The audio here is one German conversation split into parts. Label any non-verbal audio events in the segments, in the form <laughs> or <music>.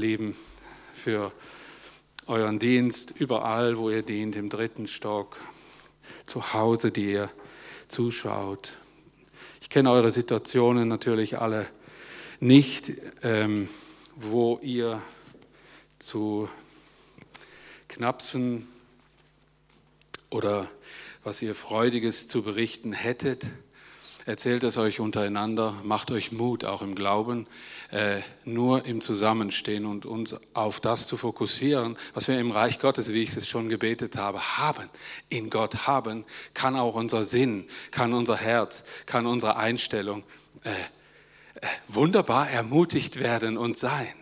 Lieben, für euren Dienst, überall, wo ihr dient, im dritten Stock, zu Hause, die ihr zuschaut. Ich kenne eure Situationen natürlich alle nicht, ähm, wo ihr zu Knapsen oder was ihr Freudiges zu berichten hättet. Erzählt es euch untereinander, macht euch Mut, auch im Glauben, äh, nur im Zusammenstehen und uns auf das zu fokussieren, was wir im Reich Gottes, wie ich es schon gebetet habe, haben. In Gott haben, kann auch unser Sinn, kann unser Herz, kann unsere Einstellung äh, äh, wunderbar ermutigt werden und sein.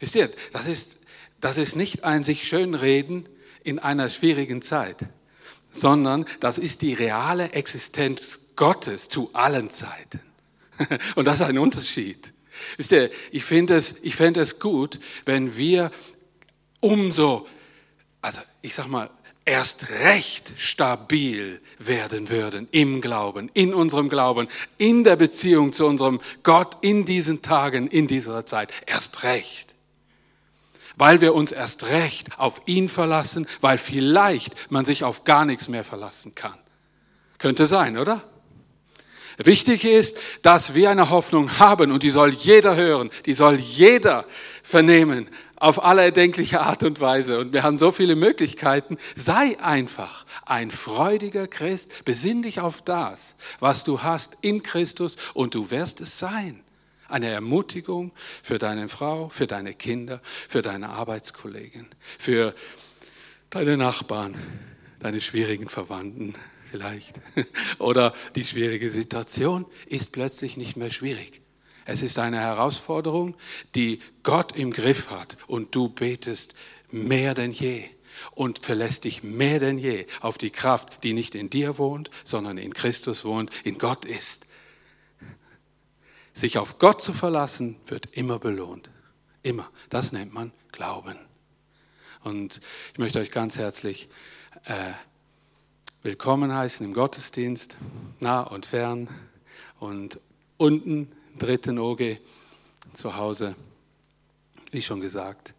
Wisst ihr, das ist, das ist nicht ein sich schönreden in einer schwierigen Zeit, sondern das ist die reale Existenz Gottes zu allen Zeiten. <laughs> Und das ist ein Unterschied. Wisst ihr, ich finde es, fände es gut, wenn wir umso, also ich sag mal, erst recht stabil werden würden im Glauben, in unserem Glauben, in der Beziehung zu unserem Gott in diesen Tagen, in dieser Zeit. Erst recht. Weil wir uns erst recht auf ihn verlassen, weil vielleicht man sich auf gar nichts mehr verlassen kann. Könnte sein, oder? Wichtig ist, dass wir eine Hoffnung haben und die soll jeder hören, die soll jeder vernehmen auf alle erdenkliche Art und Weise. Und wir haben so viele Möglichkeiten. Sei einfach ein freudiger Christ, besinn dich auf das, was du hast in Christus und du wirst es sein. Eine Ermutigung für deine Frau, für deine Kinder, für deine Arbeitskollegen, für deine Nachbarn, deine schwierigen Verwandten, vielleicht. <laughs> Oder die schwierige Situation ist plötzlich nicht mehr schwierig. Es ist eine Herausforderung, die Gott im Griff hat und du betest mehr denn je und verlässt dich mehr denn je auf die Kraft, die nicht in dir wohnt, sondern in Christus wohnt, in Gott ist. Sich auf Gott zu verlassen, wird immer belohnt. Immer. Das nennt man Glauben. Und ich möchte euch ganz herzlich äh, willkommen heißen im Gottesdienst, nah und fern und unten, dritten OG, zu Hause, wie schon gesagt.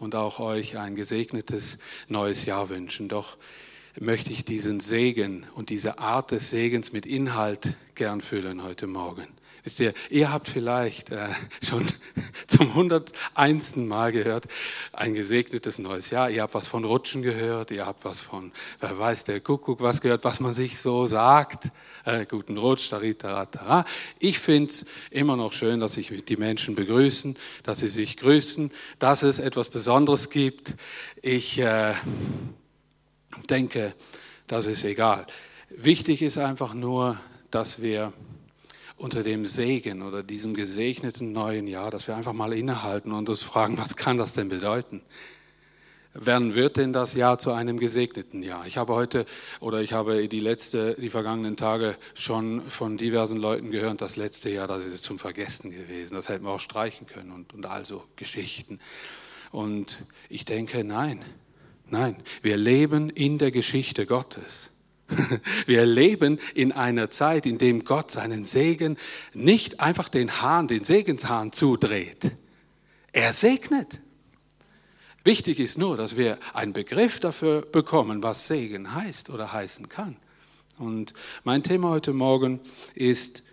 Und auch euch ein gesegnetes neues Jahr wünschen. Doch möchte ich diesen Segen und diese Art des Segens mit Inhalt gern füllen heute Morgen. Wisst ihr, ihr habt vielleicht äh, schon <laughs> zum 101. Mal gehört, ein gesegnetes neues Jahr. Ihr habt was von Rutschen gehört, ihr habt was von, wer weiß, der Kuckuck was gehört, was man sich so sagt. Äh, guten Rutsch, taritara. Ich finde es immer noch schön, dass sich die Menschen begrüßen, dass sie sich grüßen, dass es etwas Besonderes gibt. Ich äh, denke, das ist egal. Wichtig ist einfach nur, dass wir unter dem Segen oder diesem gesegneten neuen Jahr, dass wir einfach mal innehalten und uns fragen, was kann das denn bedeuten? Wann wird denn das Jahr zu einem gesegneten Jahr? Ich habe heute oder ich habe die letzte, die vergangenen Tage schon von diversen Leuten gehört, das letzte Jahr, das ist zum Vergessen gewesen. Das hätten wir auch streichen können und, und also Geschichten. Und ich denke, nein, nein, wir leben in der Geschichte Gottes. <laughs> Wir leben in einer Zeit, in dem Gott seinen Segen nicht einfach den Hahn, den Segenshahn zudreht. Er segnet. Wichtig ist nur, dass wir einen Begriff dafür bekommen, was Segen heißt oder heißen kann. Und mein Thema heute Morgen ist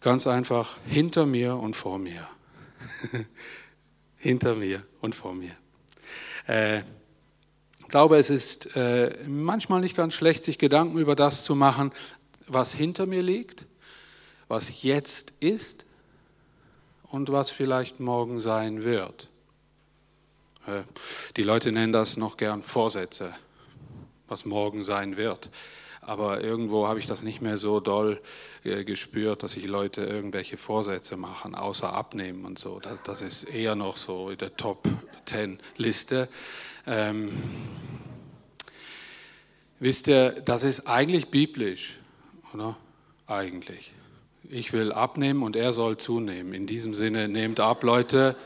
ganz einfach hinter mir und vor mir. <laughs> hinter mir und vor mir. Äh, glaube, es ist äh, manchmal nicht ganz schlecht, sich Gedanken über das zu machen, was hinter mir liegt, was jetzt ist und was vielleicht morgen sein wird. Äh, die Leute nennen das noch gern Vorsätze, was morgen sein wird. Aber irgendwo habe ich das nicht mehr so doll äh, gespürt, dass sich Leute irgendwelche Vorsätze machen, außer abnehmen und so. Das, das ist eher noch so in der Top Ten Liste. Ähm, wisst ihr, das ist eigentlich biblisch, oder? Eigentlich. Ich will abnehmen und er soll zunehmen. In diesem Sinne, nehmt ab, Leute.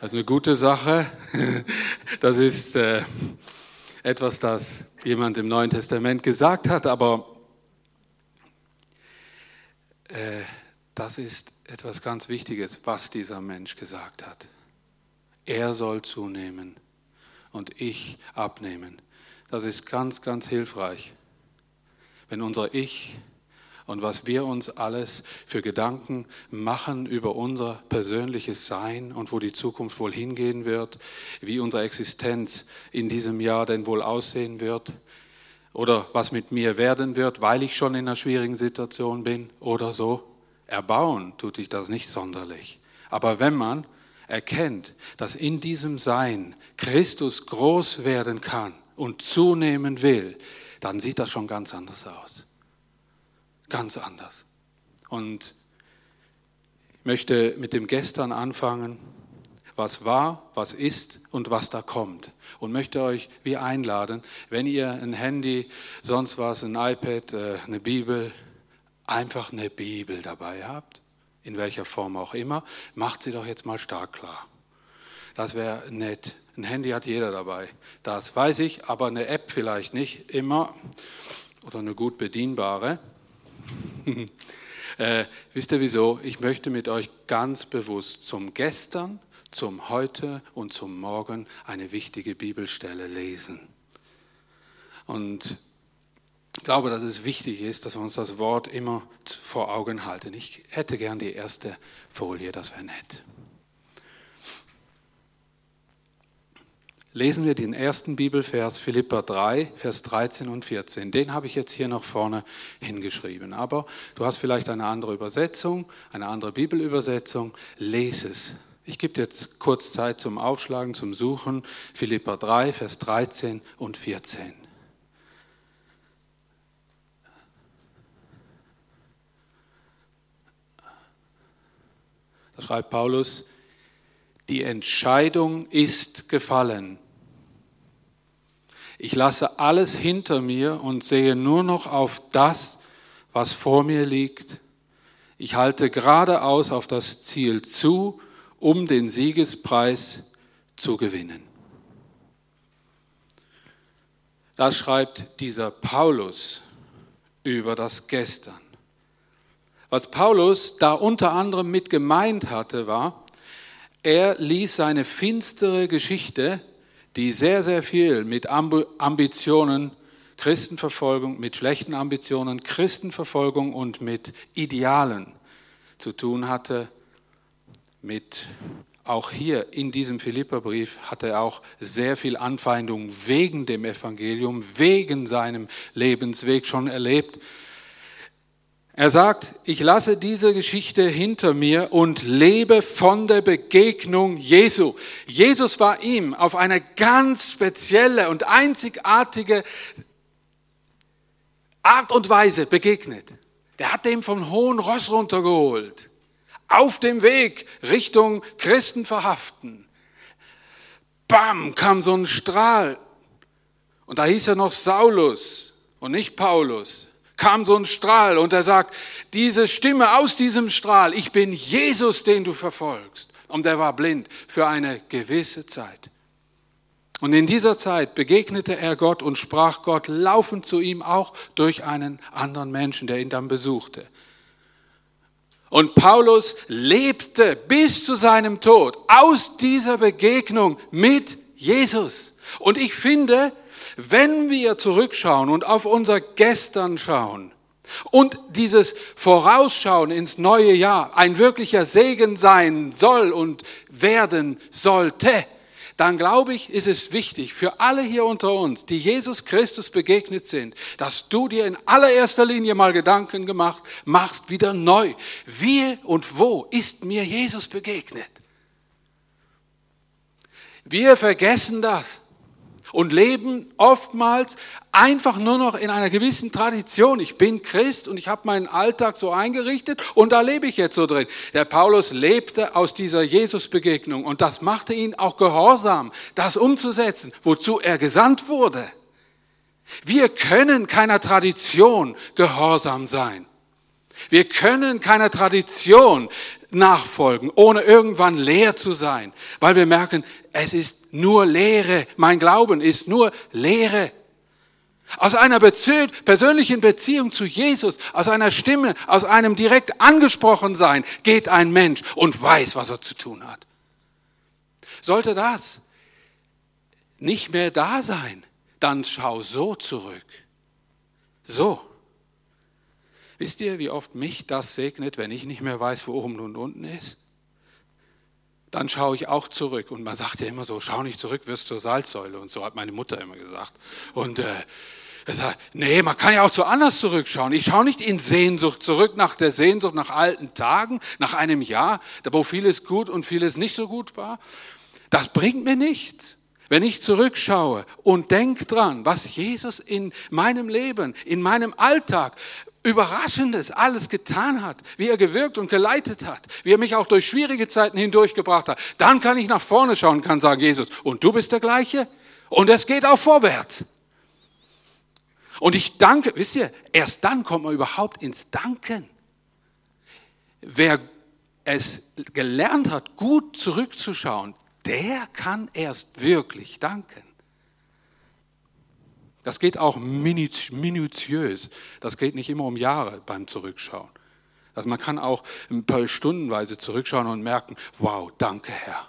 Das ist eine gute Sache. <laughs> Das ist äh, etwas, das jemand im Neuen Testament gesagt hat, aber äh, das ist etwas ganz Wichtiges, was dieser Mensch gesagt hat. Er soll zunehmen und ich abnehmen. Das ist ganz, ganz hilfreich, wenn unser Ich und was wir uns alles für Gedanken machen über unser persönliches Sein und wo die Zukunft wohl hingehen wird, wie unsere Existenz in diesem Jahr denn wohl aussehen wird oder was mit mir werden wird, weil ich schon in einer schwierigen Situation bin oder so. Erbauen tut dich das nicht sonderlich. Aber wenn man erkennt, dass in diesem Sein Christus groß werden kann und zunehmen will, dann sieht das schon ganz anders aus. Ganz anders. Und ich möchte mit dem Gestern anfangen, was war, was ist und was da kommt. Und möchte euch wie einladen, wenn ihr ein Handy, sonst was, ein iPad, äh, eine Bibel, einfach eine Bibel dabei habt, in welcher Form auch immer, macht sie doch jetzt mal stark klar. Das wäre nett. Ein Handy hat jeder dabei. Das weiß ich, aber eine App vielleicht nicht immer oder eine gut bedienbare. <laughs> äh, wisst ihr wieso? Ich möchte mit euch ganz bewusst zum Gestern, zum Heute und zum Morgen eine wichtige Bibelstelle lesen. Und ich glaube, dass es wichtig ist, dass wir uns das Wort immer vor Augen halten. Ich hätte gern die erste Folie, das wäre nett. Lesen wir den ersten Bibelvers Philippa 3, Vers 13 und 14. Den habe ich jetzt hier noch vorne hingeschrieben. Aber du hast vielleicht eine andere Übersetzung, eine andere Bibelübersetzung. Lese es. Ich gebe jetzt kurz Zeit zum Aufschlagen, zum Suchen. Philippa 3, Vers 13 und 14. Da schreibt Paulus, die Entscheidung ist gefallen. Ich lasse alles hinter mir und sehe nur noch auf das, was vor mir liegt. Ich halte geradeaus auf das Ziel zu, um den Siegespreis zu gewinnen. Das schreibt dieser Paulus über das Gestern. Was Paulus da unter anderem mit gemeint hatte, war, er ließ seine finstere Geschichte die sehr, sehr viel mit Ambitionen, Christenverfolgung, mit schlechten Ambitionen, Christenverfolgung und mit Idealen zu tun hatte. Mit auch hier in diesem Philipperbrief hat er auch sehr viel Anfeindung wegen dem Evangelium, wegen seinem Lebensweg schon erlebt. Er sagt, ich lasse diese Geschichte hinter mir und lebe von der Begegnung Jesu. Jesus war ihm auf eine ganz spezielle und einzigartige Art und Weise begegnet. Der hat ihm vom hohen Ross runtergeholt. Auf dem Weg Richtung Christen verhaften. Bam, kam so ein Strahl. Und da hieß er noch Saulus und nicht Paulus kam so ein Strahl und er sagt, diese Stimme aus diesem Strahl, ich bin Jesus, den du verfolgst. Und er war blind für eine gewisse Zeit. Und in dieser Zeit begegnete er Gott und sprach Gott laufend zu ihm, auch durch einen anderen Menschen, der ihn dann besuchte. Und Paulus lebte bis zu seinem Tod aus dieser Begegnung mit Jesus. Und ich finde, wenn wir zurückschauen und auf unser Gestern schauen und dieses Vorausschauen ins neue Jahr ein wirklicher Segen sein soll und werden sollte, dann glaube ich, ist es wichtig für alle hier unter uns, die Jesus Christus begegnet sind, dass du dir in allererster Linie mal Gedanken gemacht machst, wieder neu. Wie und wo ist mir Jesus begegnet? Wir vergessen das und leben oftmals einfach nur noch in einer gewissen Tradition. Ich bin Christ und ich habe meinen Alltag so eingerichtet und da lebe ich jetzt so drin. Der Paulus lebte aus dieser Jesusbegegnung und das machte ihn auch gehorsam, das umzusetzen, wozu er gesandt wurde. Wir können keiner Tradition gehorsam sein. Wir können keiner Tradition nachfolgen, ohne irgendwann leer zu sein, weil wir merken, es ist nur Lehre. Mein Glauben ist nur Lehre. Aus einer persönlichen Beziehung zu Jesus, aus einer Stimme, aus einem direkt angesprochen sein, geht ein Mensch und weiß, was er zu tun hat. Sollte das nicht mehr da sein, dann schau so zurück. So. Wisst ihr, wie oft mich das segnet, wenn ich nicht mehr weiß, wo oben und unten ist? Dann schaue ich auch zurück. Und man sagt ja immer so, schau nicht zurück, wirst zur Salzsäule. Und so hat meine Mutter immer gesagt. Und äh, er sagt, nee, man kann ja auch zu anders zurückschauen. Ich schaue nicht in Sehnsucht zurück, nach der Sehnsucht nach alten Tagen, nach einem Jahr, wo vieles gut und vieles nicht so gut war. Das bringt mir nichts. Wenn ich zurückschaue und denke dran, was Jesus in meinem Leben, in meinem Alltag, Überraschendes alles getan hat, wie er gewirkt und geleitet hat, wie er mich auch durch schwierige Zeiten hindurchgebracht hat, dann kann ich nach vorne schauen und kann sagen, Jesus, und du bist der gleiche? Und es geht auch vorwärts. Und ich danke, wisst ihr, erst dann kommt man überhaupt ins Danken. Wer es gelernt hat, gut zurückzuschauen, der kann erst wirklich danken. Das geht auch minutiös. Das geht nicht immer um Jahre beim Zurückschauen. Also man kann auch ein paar Stundenweise zurückschauen und merken, wow, danke Herr.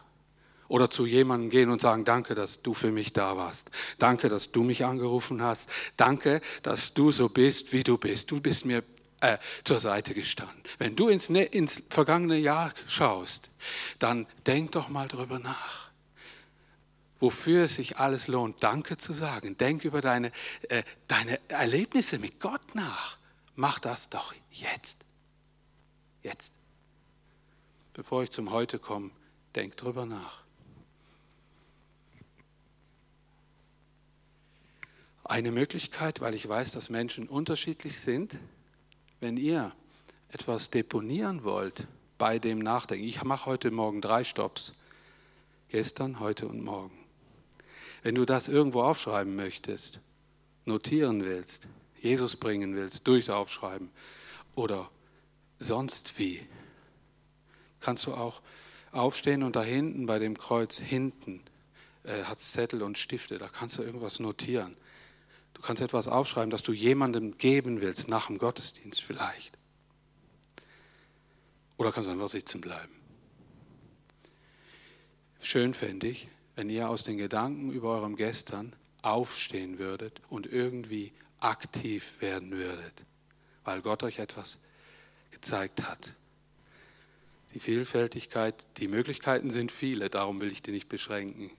Oder zu jemandem gehen und sagen, danke, dass du für mich da warst. Danke, dass du mich angerufen hast. Danke, dass du so bist, wie du bist. Du bist mir äh, zur Seite gestanden. Wenn du ins, ne, ins vergangene Jahr schaust, dann denk doch mal drüber nach wofür es sich alles lohnt, Danke zu sagen. Denk über deine, äh, deine Erlebnisse mit Gott nach. Mach das doch jetzt. Jetzt. Bevor ich zum Heute komme, denk drüber nach. Eine Möglichkeit, weil ich weiß, dass Menschen unterschiedlich sind, wenn ihr etwas deponieren wollt bei dem Nachdenken. Ich mache heute Morgen drei Stops. Gestern, heute und morgen. Wenn du das irgendwo aufschreiben möchtest, notieren willst, Jesus bringen willst, durchs Aufschreiben oder sonst wie, kannst du auch aufstehen und da hinten bei dem Kreuz hinten äh, hat Zettel und Stifte, da kannst du irgendwas notieren. Du kannst etwas aufschreiben, das du jemandem geben willst, nach dem Gottesdienst vielleicht. Oder kannst einfach sitzen bleiben. Schön fände ich, wenn ihr aus den Gedanken über eurem Gestern aufstehen würdet und irgendwie aktiv werden würdet, weil Gott euch etwas gezeigt hat. Die Vielfältigkeit, die Möglichkeiten sind viele, darum will ich die nicht beschränken.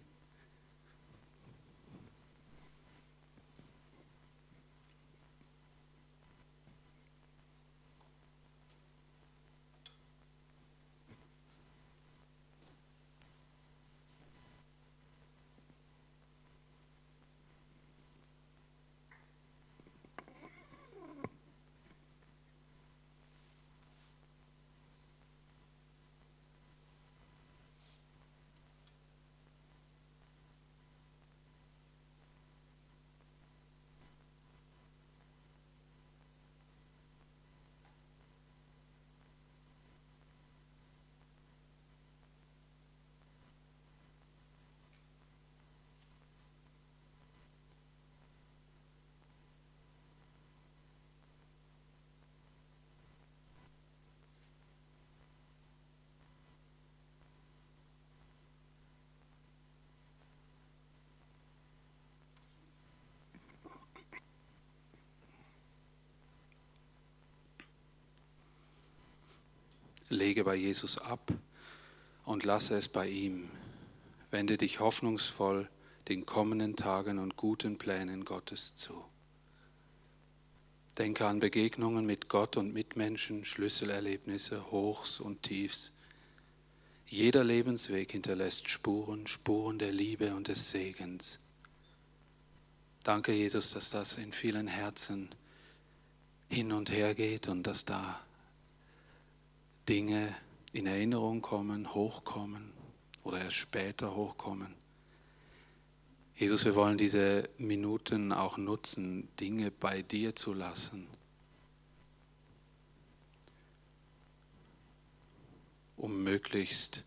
Lege bei Jesus ab und lasse es bei ihm. Wende dich hoffnungsvoll den kommenden Tagen und guten Plänen Gottes zu. Denke an Begegnungen mit Gott und Mitmenschen, Schlüsselerlebnisse, Hochs und Tiefs. Jeder Lebensweg hinterlässt Spuren, Spuren der Liebe und des Segens. Danke, Jesus, dass das in vielen Herzen hin und her geht und dass da Dinge in Erinnerung kommen, hochkommen oder erst später hochkommen. Jesus, wir wollen diese Minuten auch nutzen, Dinge bei dir zu lassen, um möglichst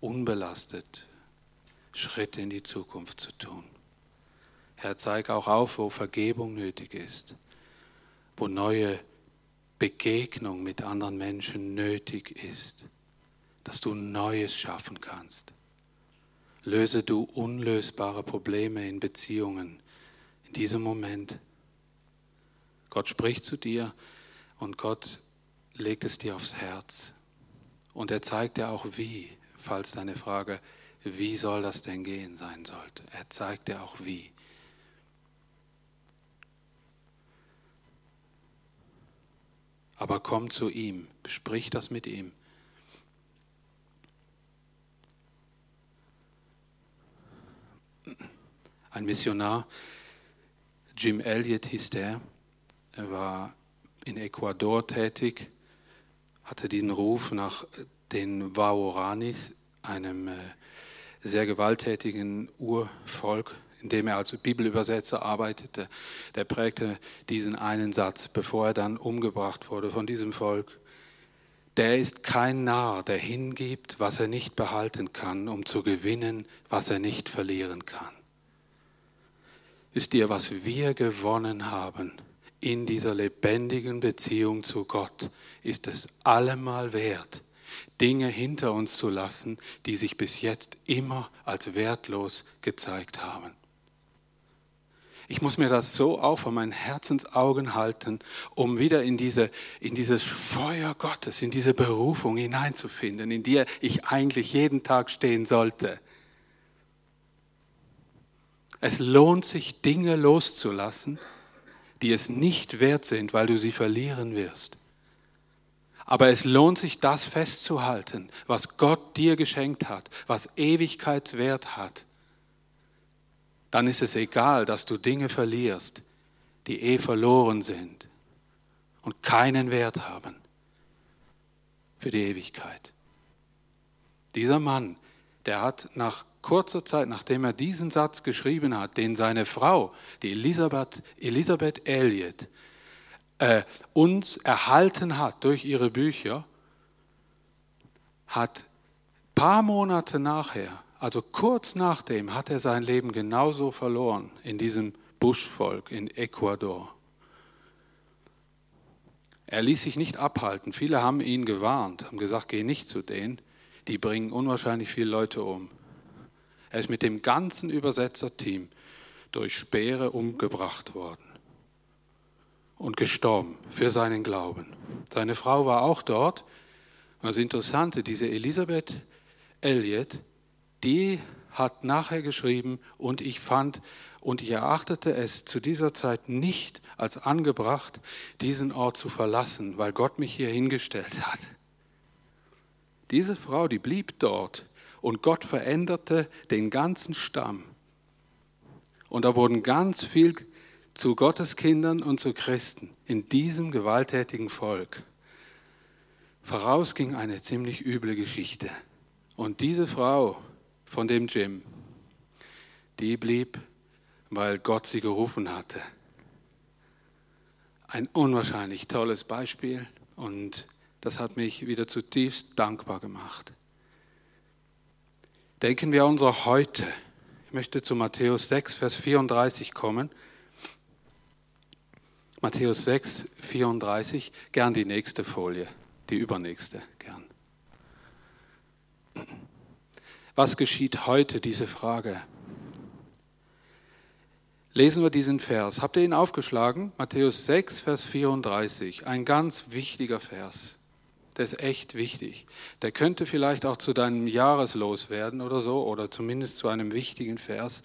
unbelastet Schritte in die Zukunft zu tun. Herr, zeig auch auf, wo Vergebung nötig ist, wo neue Begegnung mit anderen Menschen nötig ist, dass du Neues schaffen kannst. Löse du unlösbare Probleme in Beziehungen in diesem Moment. Gott spricht zu dir und Gott legt es dir aufs Herz. Und er zeigt dir auch wie, falls deine Frage, wie soll das denn gehen, sein sollte. Er zeigt dir auch wie. Aber komm zu ihm, besprich das mit ihm. Ein Missionar, Jim Elliot hieß der, er war in Ecuador tätig, hatte den Ruf nach den Waoranis, einem äh, sehr gewalttätigen Urvolk, in dem er als Bibelübersetzer arbeitete. Der prägte diesen einen Satz, bevor er dann umgebracht wurde von diesem Volk. Der ist kein Narr, der hingibt, was er nicht behalten kann, um zu gewinnen, was er nicht verlieren kann. Wisst ihr, was wir gewonnen haben in dieser lebendigen Beziehung zu Gott, ist es allemal wert, Dinge hinter uns zu lassen, die sich bis jetzt immer als wertlos gezeigt haben. Ich muss mir das so auch vor meinen Herzensaugen halten, um wieder in, diese, in dieses Feuer Gottes, in diese Berufung hineinzufinden, in der ich eigentlich jeden Tag stehen sollte. Es lohnt sich, Dinge loszulassen, die es nicht wert sind, weil du sie verlieren wirst. Aber es lohnt sich, das festzuhalten, was Gott dir geschenkt hat, was Ewigkeitswert hat. Dann ist es egal, dass du Dinge verlierst, die eh verloren sind und keinen Wert haben für die Ewigkeit. Dieser Mann, der hat nach kurzer Zeit, nachdem er diesen Satz geschrieben hat, den seine Frau, die Elisabeth, Elisabeth Elliot, äh, uns erhalten hat durch ihre Bücher, hat paar Monate nachher, also kurz nachdem, hat er sein Leben genauso verloren in diesem Buschvolk in Ecuador. Er ließ sich nicht abhalten. Viele haben ihn gewarnt, haben gesagt, geh nicht zu denen, die bringen unwahrscheinlich viele Leute um. Er ist mit dem ganzen Übersetzerteam durch Speere umgebracht worden und gestorben für seinen Glauben. Seine Frau war auch dort. Und das Interessante, diese Elisabeth Elliot, die hat nachher geschrieben und ich fand und ich erachtete es zu dieser Zeit nicht als angebracht, diesen Ort zu verlassen, weil Gott mich hier hingestellt hat. Diese Frau, die blieb dort und Gott veränderte den ganzen Stamm. Und da wurden ganz viel zu Gottes Kindern und zu Christen in diesem gewalttätigen Volk. Voraus ging eine ziemlich üble Geschichte. Und diese Frau von dem Jim, die blieb, weil Gott sie gerufen hatte. Ein unwahrscheinlich tolles Beispiel und das hat mich wieder zutiefst dankbar gemacht. Denken wir an unser Heute. Ich möchte zu Matthäus 6, Vers 34 kommen. Matthäus 6, 34, gern die nächste Folie, die übernächste, gern. Was geschieht heute, diese Frage? Lesen wir diesen Vers. Habt ihr ihn aufgeschlagen? Matthäus 6, Vers 34, ein ganz wichtiger Vers der ist echt wichtig. Der könnte vielleicht auch zu deinem Jahreslos werden oder so, oder zumindest zu einem wichtigen Vers.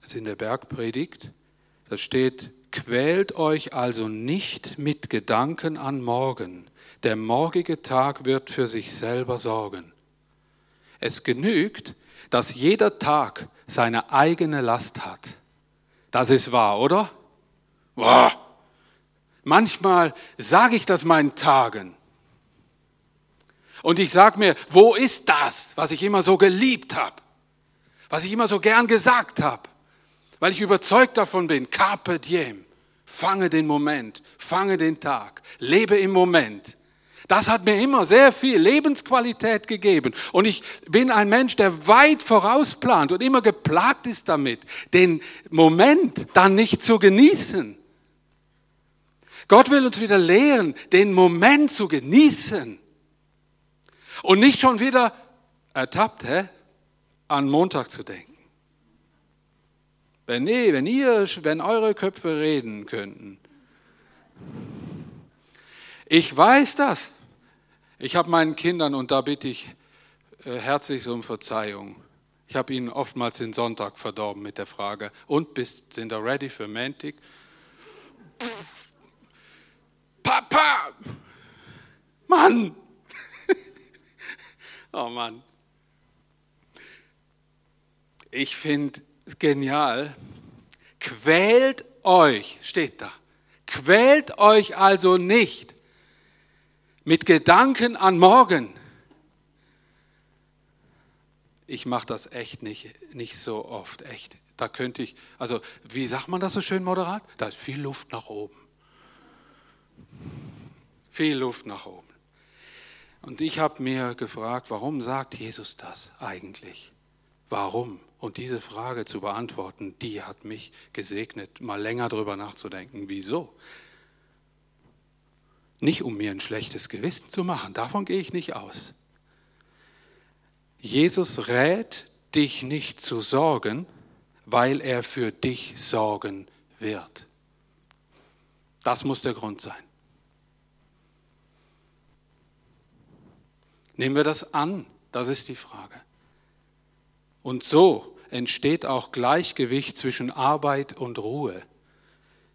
Das ist in der Bergpredigt. Da steht, quält euch also nicht mit Gedanken an morgen. Der morgige Tag wird für sich selber sorgen. Es genügt, dass jeder Tag seine eigene Last hat. Das ist wahr, oder? Wow. Manchmal sage ich das meinen Tagen. Und ich sage mir, wo ist das, was ich immer so geliebt habe? Was ich immer so gern gesagt habe? Weil ich überzeugt davon bin, carpe diem, fange den Moment, fange den Tag, lebe im Moment. Das hat mir immer sehr viel Lebensqualität gegeben. Und ich bin ein Mensch, der weit vorausplant und immer geplagt ist damit, den Moment dann nicht zu genießen. Gott will uns wieder lehren, den Moment zu genießen und nicht schon wieder ertappt, hä? an Montag zu denken. Wenn, nee, wenn, ihr, wenn eure Köpfe reden könnten. Ich weiß das. Ich habe meinen Kindern, und da bitte ich äh, herzlich um Verzeihung, ich habe ihnen oftmals den Sonntag verdorben mit der Frage, und bist, sind ihr ready für Mantic? Papa! Mann! <laughs> oh Mann. Ich finde es genial. Quält euch, steht da. Quält euch also nicht mit Gedanken an morgen. Ich mache das echt nicht, nicht so oft, echt. Da könnte ich, also wie sagt man das so schön moderat? Da ist viel Luft nach oben. Viel Luft nach oben. Und ich habe mir gefragt, warum sagt Jesus das eigentlich? Warum? Und diese Frage zu beantworten, die hat mich gesegnet, mal länger darüber nachzudenken. Wieso? Nicht um mir ein schlechtes Gewissen zu machen, davon gehe ich nicht aus. Jesus rät dich nicht zu sorgen, weil er für dich sorgen wird. Das muss der Grund sein. Nehmen wir das an? Das ist die Frage. Und so entsteht auch Gleichgewicht zwischen Arbeit und Ruhe.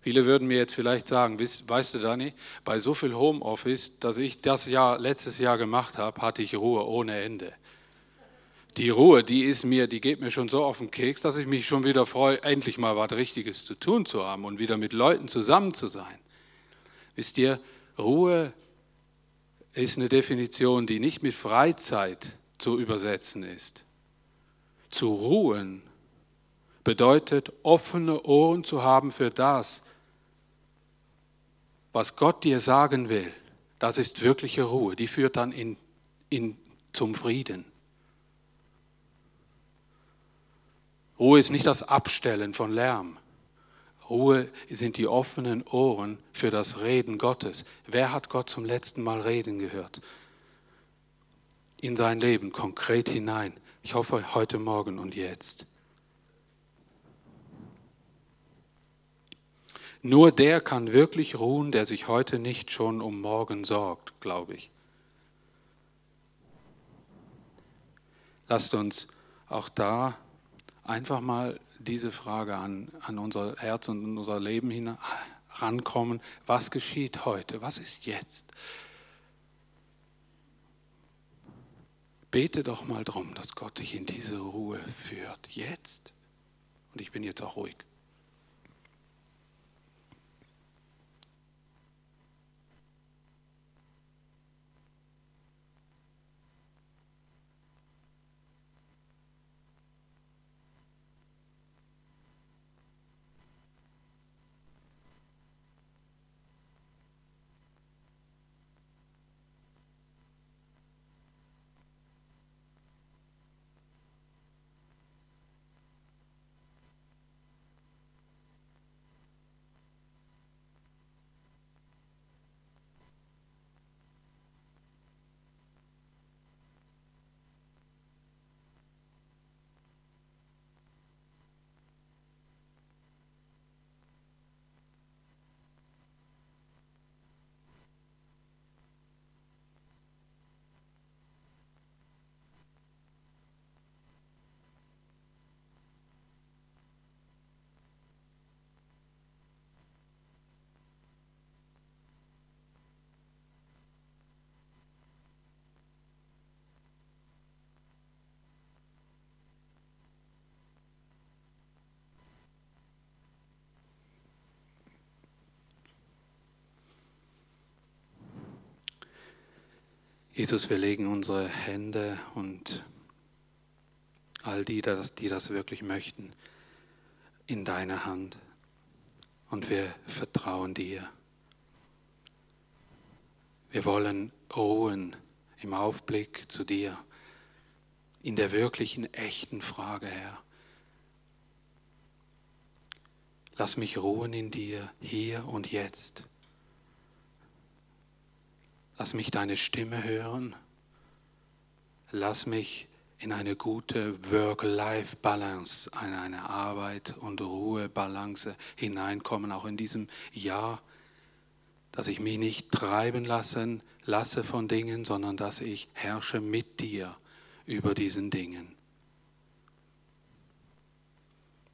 Viele würden mir jetzt vielleicht sagen, weißt du, Dani, bei so viel Homeoffice, dass ich das Jahr, letztes Jahr gemacht habe, hatte ich Ruhe ohne Ende. Die Ruhe, die ist mir, die geht mir schon so auf den Keks, dass ich mich schon wieder freue, endlich mal was Richtiges zu tun zu haben und wieder mit Leuten zusammen zu sein. Wisst ihr, Ruhe ist eine Definition, die nicht mit Freizeit zu übersetzen ist. Zu ruhen bedeutet, offene Ohren zu haben für das, was Gott dir sagen will. Das ist wirkliche Ruhe. Die führt dann in, in, zum Frieden. Ruhe ist nicht das Abstellen von Lärm. Ruhe sind die offenen Ohren für das Reden Gottes. Wer hat Gott zum letzten Mal reden gehört? In sein Leben konkret hinein. Ich hoffe heute Morgen und jetzt. Nur der kann wirklich ruhen, der sich heute nicht schon um morgen sorgt, glaube ich. Lasst uns auch da einfach mal diese Frage an, an unser Herz und unser Leben herankommen. Was geschieht heute? Was ist jetzt? Bete doch mal darum, dass Gott dich in diese Ruhe führt. Jetzt. Und ich bin jetzt auch ruhig. Jesus, wir legen unsere Hände und all die, die das wirklich möchten, in deine Hand. Und wir vertrauen dir. Wir wollen ruhen im Aufblick zu dir, in der wirklichen, echten Frage, Herr. Lass mich ruhen in dir, hier und jetzt. Lass mich deine Stimme hören. Lass mich in eine gute Work-Life-Balance, in eine Arbeit- und Ruhe-Balance hineinkommen, auch in diesem Jahr, dass ich mich nicht treiben lassen lasse von Dingen, sondern dass ich herrsche mit dir über diesen Dingen,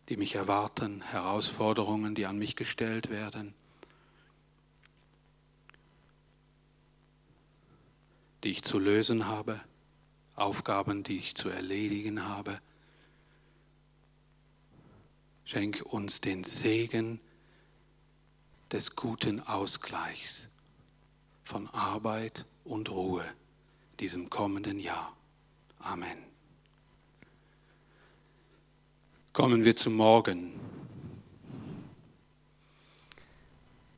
die mich erwarten, Herausforderungen, die an mich gestellt werden. Die ich zu lösen habe, Aufgaben, die ich zu erledigen habe. Schenk uns den Segen des guten Ausgleichs von Arbeit und Ruhe diesem kommenden Jahr. Amen. Kommen wir zum Morgen.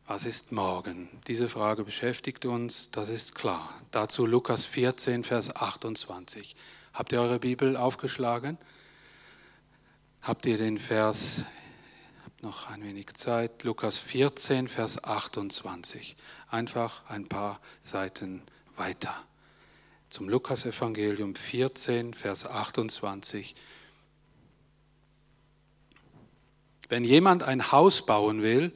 Was ist morgen? Diese Frage beschäftigt uns, das ist klar. Dazu Lukas 14, Vers 28. Habt ihr eure Bibel aufgeschlagen? Habt ihr den Vers, habt noch ein wenig Zeit, Lukas 14, Vers 28. Einfach ein paar Seiten weiter. Zum Lukas-Evangelium 14, Vers 28. Wenn jemand ein Haus bauen will,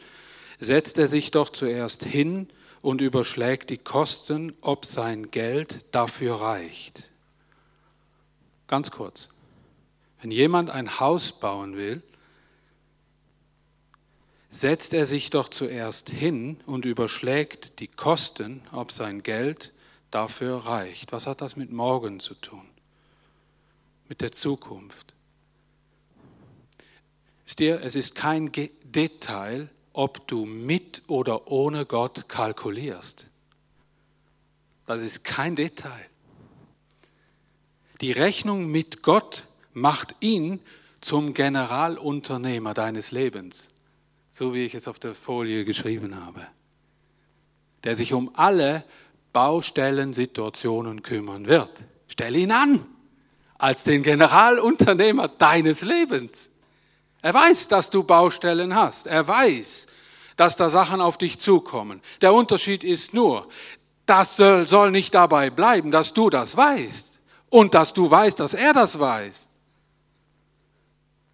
setzt er sich doch zuerst hin und überschlägt die Kosten, ob sein Geld dafür reicht. Ganz kurz. Wenn jemand ein Haus bauen will, setzt er sich doch zuerst hin und überschlägt die Kosten, ob sein Geld dafür reicht. Was hat das mit morgen zu tun? Mit der Zukunft. Es ist kein Detail, ob du mit oder ohne Gott kalkulierst. Das ist kein Detail. Die Rechnung mit Gott macht ihn zum Generalunternehmer deines Lebens, so wie ich es auf der Folie geschrieben habe, der sich um alle Baustellensituationen kümmern wird. Stell ihn an als den Generalunternehmer deines Lebens. Er weiß, dass du Baustellen hast. Er weiß, dass da Sachen auf dich zukommen. Der Unterschied ist nur, das soll nicht dabei bleiben, dass du das weißt und dass du weißt, dass er das weiß.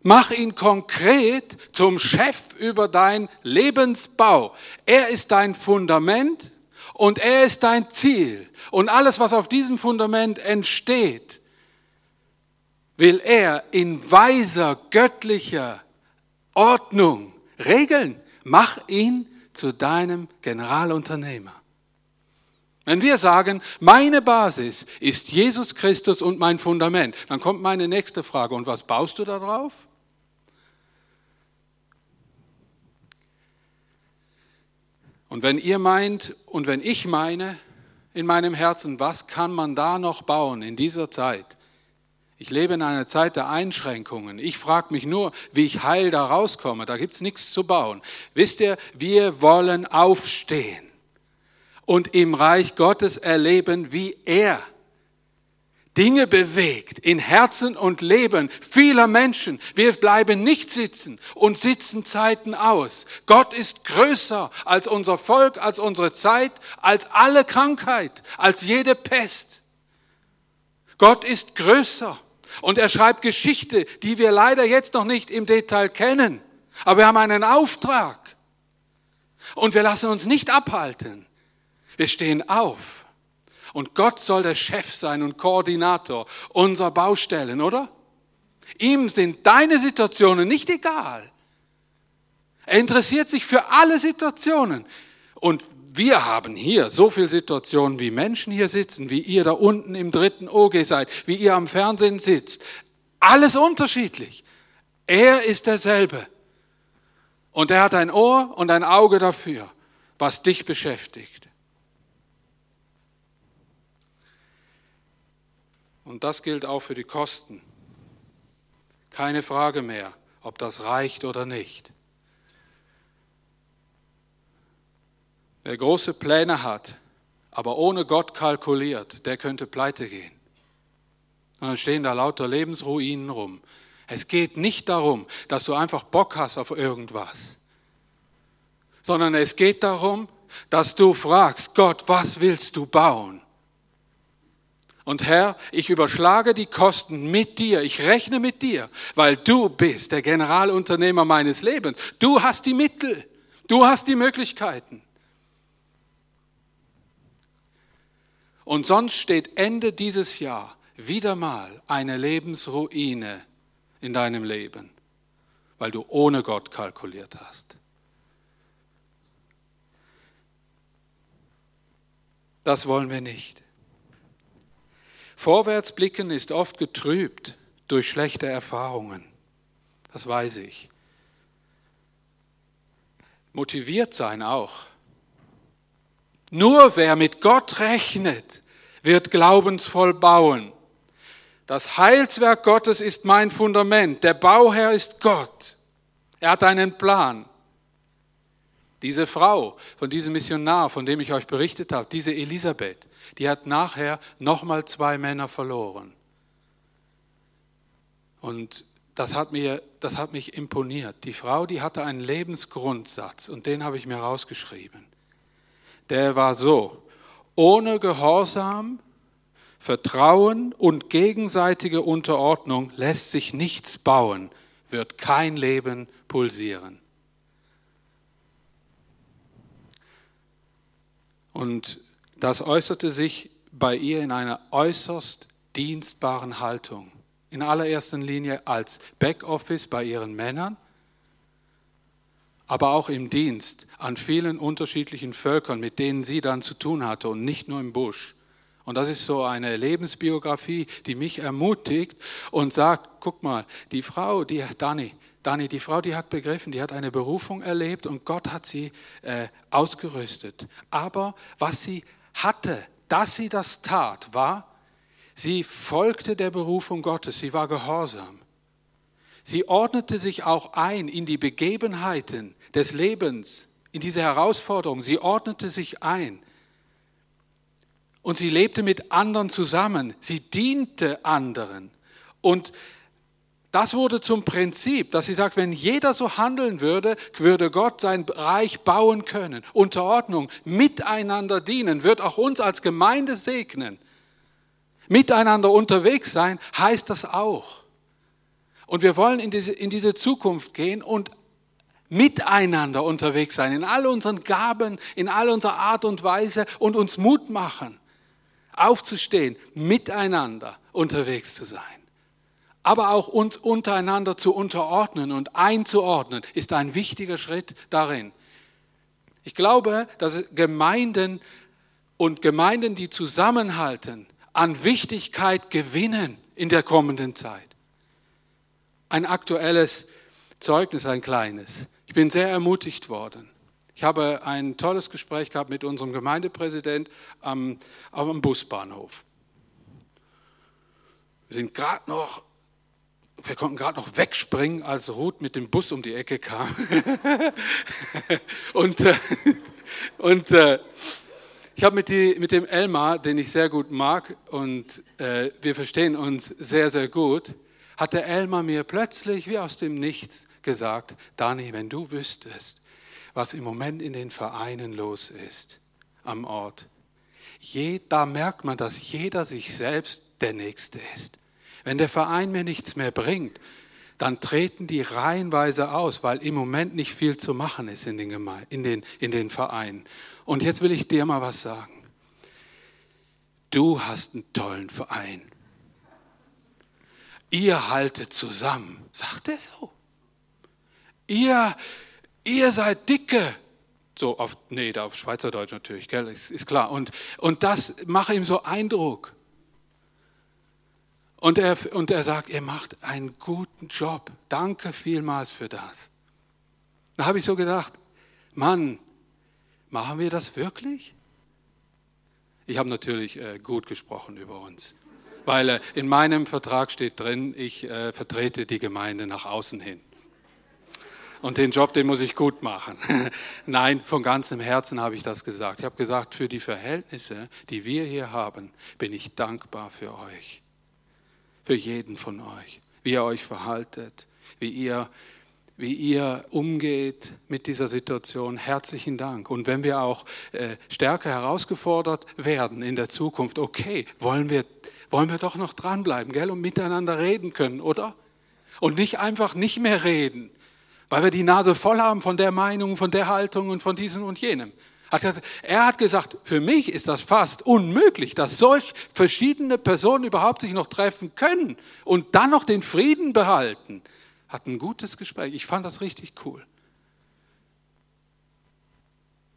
Mach ihn konkret zum Chef über dein Lebensbau. Er ist dein Fundament und er ist dein Ziel. Und alles, was auf diesem Fundament entsteht, will er in weiser, göttlicher Ordnung regeln. Mach ihn zu deinem Generalunternehmer. Wenn wir sagen, meine Basis ist Jesus Christus und mein Fundament, dann kommt meine nächste Frage, und was baust du darauf? Und wenn ihr meint und wenn ich meine in meinem Herzen, was kann man da noch bauen in dieser Zeit? Ich lebe in einer Zeit der Einschränkungen. Ich frage mich nur, wie ich heil da rauskomme. Da gibt es nichts zu bauen. Wisst ihr, wir wollen aufstehen und im Reich Gottes erleben, wie er Dinge bewegt in Herzen und Leben vieler Menschen. Wir bleiben nicht sitzen und sitzen Zeiten aus. Gott ist größer als unser Volk, als unsere Zeit, als alle Krankheit, als jede Pest. Gott ist größer. Und er schreibt Geschichte, die wir leider jetzt noch nicht im Detail kennen. Aber wir haben einen Auftrag. Und wir lassen uns nicht abhalten. Wir stehen auf. Und Gott soll der Chef sein und Koordinator unserer Baustellen, oder? Ihm sind deine Situationen nicht egal. Er interessiert sich für alle Situationen. Und wir haben hier so viele Situationen, wie Menschen hier sitzen, wie ihr da unten im dritten OG seid, wie ihr am Fernsehen sitzt. Alles unterschiedlich. Er ist derselbe. Und er hat ein Ohr und ein Auge dafür, was dich beschäftigt. Und das gilt auch für die Kosten. Keine Frage mehr, ob das reicht oder nicht. Wer große Pläne hat, aber ohne Gott kalkuliert, der könnte pleite gehen. Und dann stehen da lauter Lebensruinen rum. Es geht nicht darum, dass du einfach Bock hast auf irgendwas, sondern es geht darum, dass du fragst, Gott, was willst du bauen? Und Herr, ich überschlage die Kosten mit dir, ich rechne mit dir, weil du bist der Generalunternehmer meines Lebens. Du hast die Mittel, du hast die Möglichkeiten. Und sonst steht Ende dieses Jahr wieder mal eine Lebensruine in deinem Leben, weil du ohne Gott kalkuliert hast. Das wollen wir nicht. Vorwärtsblicken ist oft getrübt durch schlechte Erfahrungen. Das weiß ich. Motiviert sein auch. Nur wer mit Gott rechnet, wird glaubensvoll bauen. Das Heilswerk Gottes ist mein Fundament. Der Bauherr ist Gott. Er hat einen Plan. Diese Frau von diesem Missionar, von dem ich euch berichtet habe, diese Elisabeth, die hat nachher nochmal zwei Männer verloren. Und das hat, mir, das hat mich imponiert. Die Frau, die hatte einen Lebensgrundsatz und den habe ich mir rausgeschrieben. Der war so, ohne Gehorsam, Vertrauen und gegenseitige Unterordnung lässt sich nichts bauen, wird kein Leben pulsieren. Und das äußerte sich bei ihr in einer äußerst dienstbaren Haltung. In allererster Linie als Backoffice bei ihren Männern, aber auch im Dienst an vielen unterschiedlichen Völkern, mit denen sie dann zu tun hatte und nicht nur im Busch. Und das ist so eine Lebensbiografie, die mich ermutigt und sagt, guck mal, die Frau, die Dani, Dani, die Frau, die hat begriffen, die hat eine Berufung erlebt und Gott hat sie äh, ausgerüstet. Aber was sie hatte, dass sie das tat, war, sie folgte der Berufung Gottes, sie war gehorsam. Sie ordnete sich auch ein in die Begebenheiten des Lebens, in diese Herausforderung. Sie ordnete sich ein. Und sie lebte mit anderen zusammen. Sie diente anderen. Und das wurde zum Prinzip, dass sie sagt, wenn jeder so handeln würde, würde Gott sein Reich bauen können. Unterordnung, miteinander dienen, wird auch uns als Gemeinde segnen. Miteinander unterwegs sein heißt das auch. Und wir wollen in diese, in diese Zukunft gehen und miteinander unterwegs sein, in all unseren Gaben, in all unserer Art und Weise und uns Mut machen, aufzustehen, miteinander unterwegs zu sein aber auch uns untereinander zu unterordnen und einzuordnen, ist ein wichtiger Schritt darin. Ich glaube, dass Gemeinden und Gemeinden, die zusammenhalten, an Wichtigkeit gewinnen in der kommenden Zeit. Ein aktuelles Zeugnis, ein kleines. Ich bin sehr ermutigt worden. Ich habe ein tolles Gespräch gehabt mit unserem Gemeindepräsident am, am Busbahnhof. Wir sind gerade noch wir konnten gerade noch wegspringen, als Ruth mit dem Bus um die Ecke kam. <laughs> und äh, und äh, ich habe mit, mit, dem Elmar, den ich sehr gut mag und äh, wir verstehen uns sehr, sehr gut, hat der Elmar mir plötzlich wie aus dem Nichts gesagt, Dani, wenn du wüsstest, was im Moment in den Vereinen los ist am Ort, je, da merkt man, dass jeder sich selbst der Nächste ist. Wenn der Verein mir nichts mehr bringt, dann treten die reihenweise aus, weil im Moment nicht viel zu machen ist in den, Geme in den, in den Vereinen. Und jetzt will ich dir mal was sagen. Du hast einen tollen Verein. Ihr haltet zusammen, sagt er so. Ihr, ihr seid dicke. So auf, nee, da auf Schweizerdeutsch natürlich, gell, ist, ist klar. Und, und das mache ihm so Eindruck. Und er, und er sagt, ihr macht einen guten Job. Danke vielmals für das. Da habe ich so gedacht, Mann, machen wir das wirklich? Ich habe natürlich äh, gut gesprochen über uns, weil äh, in meinem Vertrag steht drin, ich äh, vertrete die Gemeinde nach außen hin. Und den Job, den muss ich gut machen. <laughs> Nein, von ganzem Herzen habe ich das gesagt. Ich habe gesagt, für die Verhältnisse, die wir hier haben, bin ich dankbar für euch für jeden von euch, wie ihr euch verhaltet, wie ihr, wie ihr umgeht mit dieser Situation. Herzlichen Dank. Und wenn wir auch äh, stärker herausgefordert werden in der Zukunft, okay, wollen wir, wollen wir doch noch dranbleiben, gell, und miteinander reden können, oder? Und nicht einfach nicht mehr reden, weil wir die Nase voll haben von der Meinung, von der Haltung und von diesem und jenem. Er hat gesagt, für mich ist das fast unmöglich, dass solch verschiedene Personen überhaupt sich noch treffen können und dann noch den Frieden behalten. Hat ein gutes Gespräch. Ich fand das richtig cool.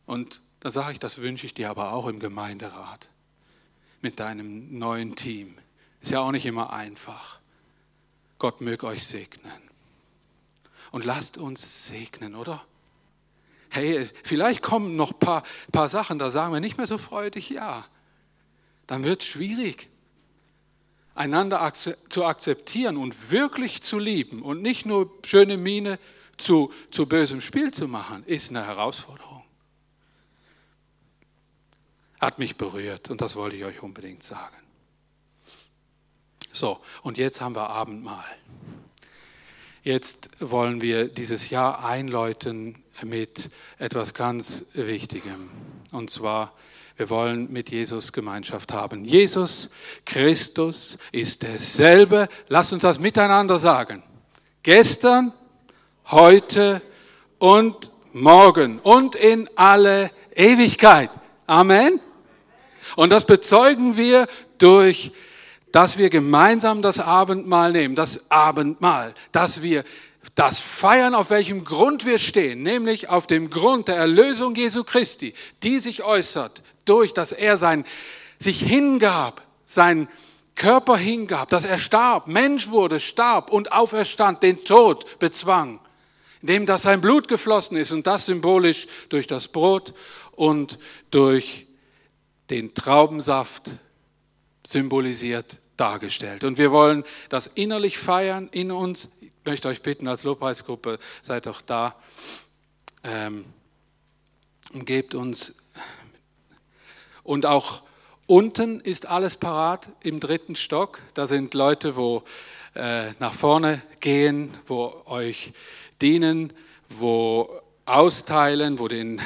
Und da sage ich, das wünsche ich dir aber auch im Gemeinderat mit deinem neuen Team. Ist ja auch nicht immer einfach. Gott möge euch segnen. Und lasst uns segnen, oder? Hey, vielleicht kommen noch ein paar, paar Sachen, da sagen wir nicht mehr so freudig ja. Dann wird es schwierig, einander zu akzeptieren und wirklich zu lieben und nicht nur schöne Miene zu, zu bösem Spiel zu machen, ist eine Herausforderung. Hat mich berührt und das wollte ich euch unbedingt sagen. So, und jetzt haben wir Abendmahl. Jetzt wollen wir dieses Jahr einläuten mit etwas ganz Wichtigem. Und zwar, wir wollen mit Jesus Gemeinschaft haben. Jesus Christus ist derselbe. Lass uns das miteinander sagen. Gestern, heute und morgen und in alle Ewigkeit. Amen. Und das bezeugen wir durch dass wir gemeinsam das Abendmahl nehmen, das Abendmahl, dass wir das feiern, auf welchem Grund wir stehen, nämlich auf dem Grund der Erlösung Jesu Christi, die sich äußert durch, dass er sein, sich hingab, sein Körper hingab, dass er starb, Mensch wurde, starb und auferstand, den Tod bezwang, indem das sein Blut geflossen ist und das symbolisch durch das Brot und durch den Traubensaft symbolisiert dargestellt. Und wir wollen das innerlich feiern in uns. Ich möchte euch bitten, als Lobpreisgruppe, seid doch da. Ähm, umgebt uns. Und auch unten ist alles parat im dritten Stock. Da sind Leute, wo äh, nach vorne gehen, wo euch dienen, wo austeilen, wo den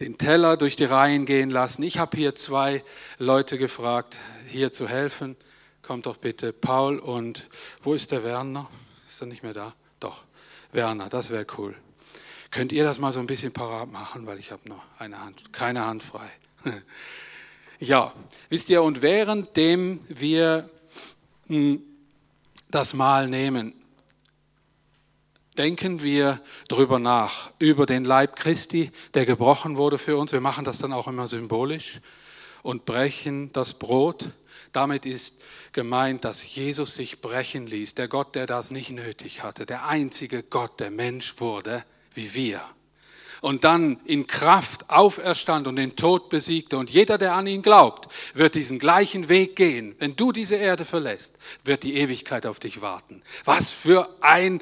den Teller durch die Reihen gehen lassen. Ich habe hier zwei Leute gefragt, hier zu helfen. Kommt doch bitte Paul und wo ist der Werner? Ist er nicht mehr da? Doch, Werner, das wäre cool. Könnt ihr das mal so ein bisschen parat machen, weil ich habe noch eine Hand, keine Hand frei. <laughs> ja, wisst ihr, und währenddem wir hm, das Mal nehmen, denken wir drüber nach, über den Leib Christi, der gebrochen wurde für uns. Wir machen das dann auch immer symbolisch und brechen das Brot. Damit ist gemeint, dass Jesus sich brechen ließ, der Gott, der das nicht nötig hatte, der einzige Gott, der Mensch wurde, wie wir. Und dann in Kraft auferstand und den Tod besiegte. Und jeder, der an ihn glaubt, wird diesen gleichen Weg gehen. Wenn du diese Erde verlässt, wird die Ewigkeit auf dich warten. Was für ein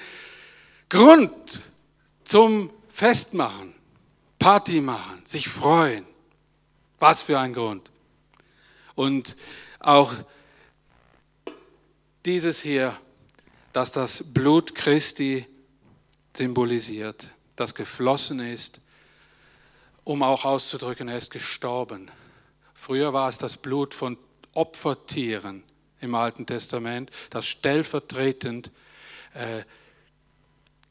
Grund zum Festmachen, Party machen, sich freuen. Was für ein Grund. Und auch dieses hier, dass das Blut Christi symbolisiert, das geflossen ist, um auch auszudrücken, er ist gestorben. Früher war es das Blut von Opfertieren im Alten Testament, das stellvertretend äh,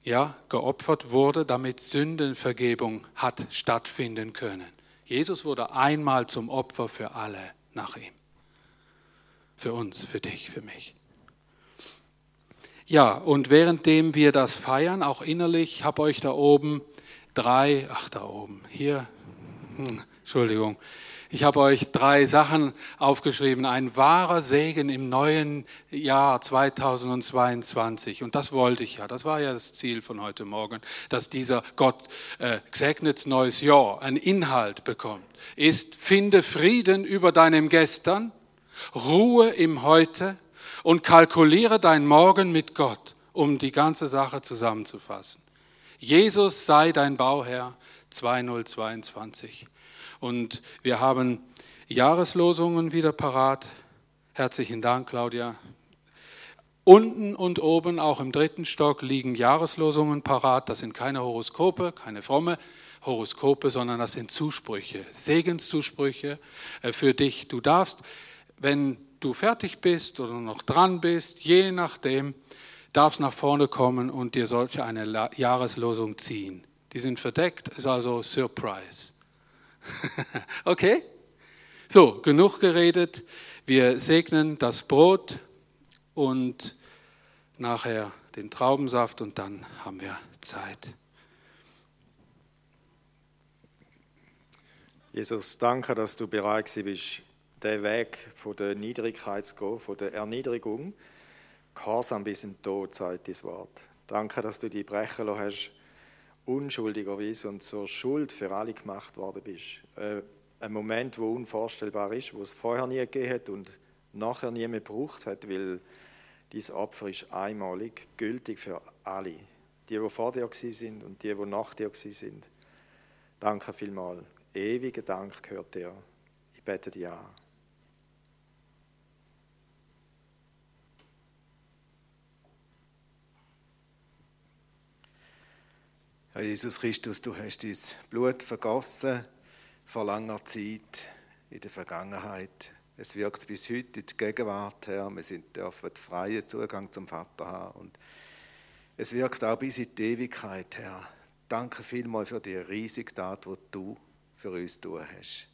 ja, geopfert wurde, damit Sündenvergebung hat stattfinden können. Jesus wurde einmal zum Opfer für alle nach ihm. Für uns, für dich, für mich. Ja, und währenddem wir das feiern, auch innerlich, habe euch da oben drei, ach da oben, hier, hm, Entschuldigung, ich habe euch drei Sachen aufgeschrieben. Ein wahrer Segen im neuen Jahr 2022. Und das wollte ich ja. Das war ja das Ziel von heute Morgen, dass dieser Gott äh, gesegnetes neues Jahr einen Inhalt bekommt. Ist, finde Frieden über deinem Gestern, Ruhe im Heute und kalkuliere dein Morgen mit Gott, um die ganze Sache zusammenzufassen. Jesus sei dein Bauherr 2022. Und wir haben Jahreslosungen wieder parat. Herzlichen Dank, Claudia. Unten und oben, auch im dritten Stock, liegen Jahreslosungen parat. Das sind keine Horoskope, keine fromme Horoskope, sondern das sind Zuspprüche, Segenszusprüche äh, für dich. Du darfst, wenn du fertig bist oder noch dran bist, je nachdem, darfst nach vorne kommen und dir solche eine Jahreslosung ziehen. Die sind verdeckt, ist also Surprise. <laughs> okay? So, genug geredet. Wir segnen das Brot und nachher den Traubensaft und dann haben wir Zeit. Jesus, danke, dass du bereit bist, den Weg von der Niedrigkeit zu gehen, von der Erniedrigung, Gehorsam bis den Tod, sagt dein Wort. Danke, dass du die brechen hast, unschuldigerweise und zur Schuld für alle gemacht worden bist. Äh, ein Moment, wo unvorstellbar ist, wo es vorher nie gegeben hat und nachher nie mehr gebraucht hat, weil dieses Opfer ist einmalig, gültig für alle. Die, die vor dir sind und die, die nach dir sind. Danke vielmals. Ewiger Dank gehört dir. Ich bete dir an. Herr Jesus Christus, du hast dein Blut vergossen vor langer Zeit in der Vergangenheit. Es wirkt bis heute in die Gegenwart, Herr. Wir sind, dürfen freien Zugang zum Vater haben. Und es wirkt auch bis in die Ewigkeit, Herr. Danke vielmals für die riesige Tat, die du für uns tun hast.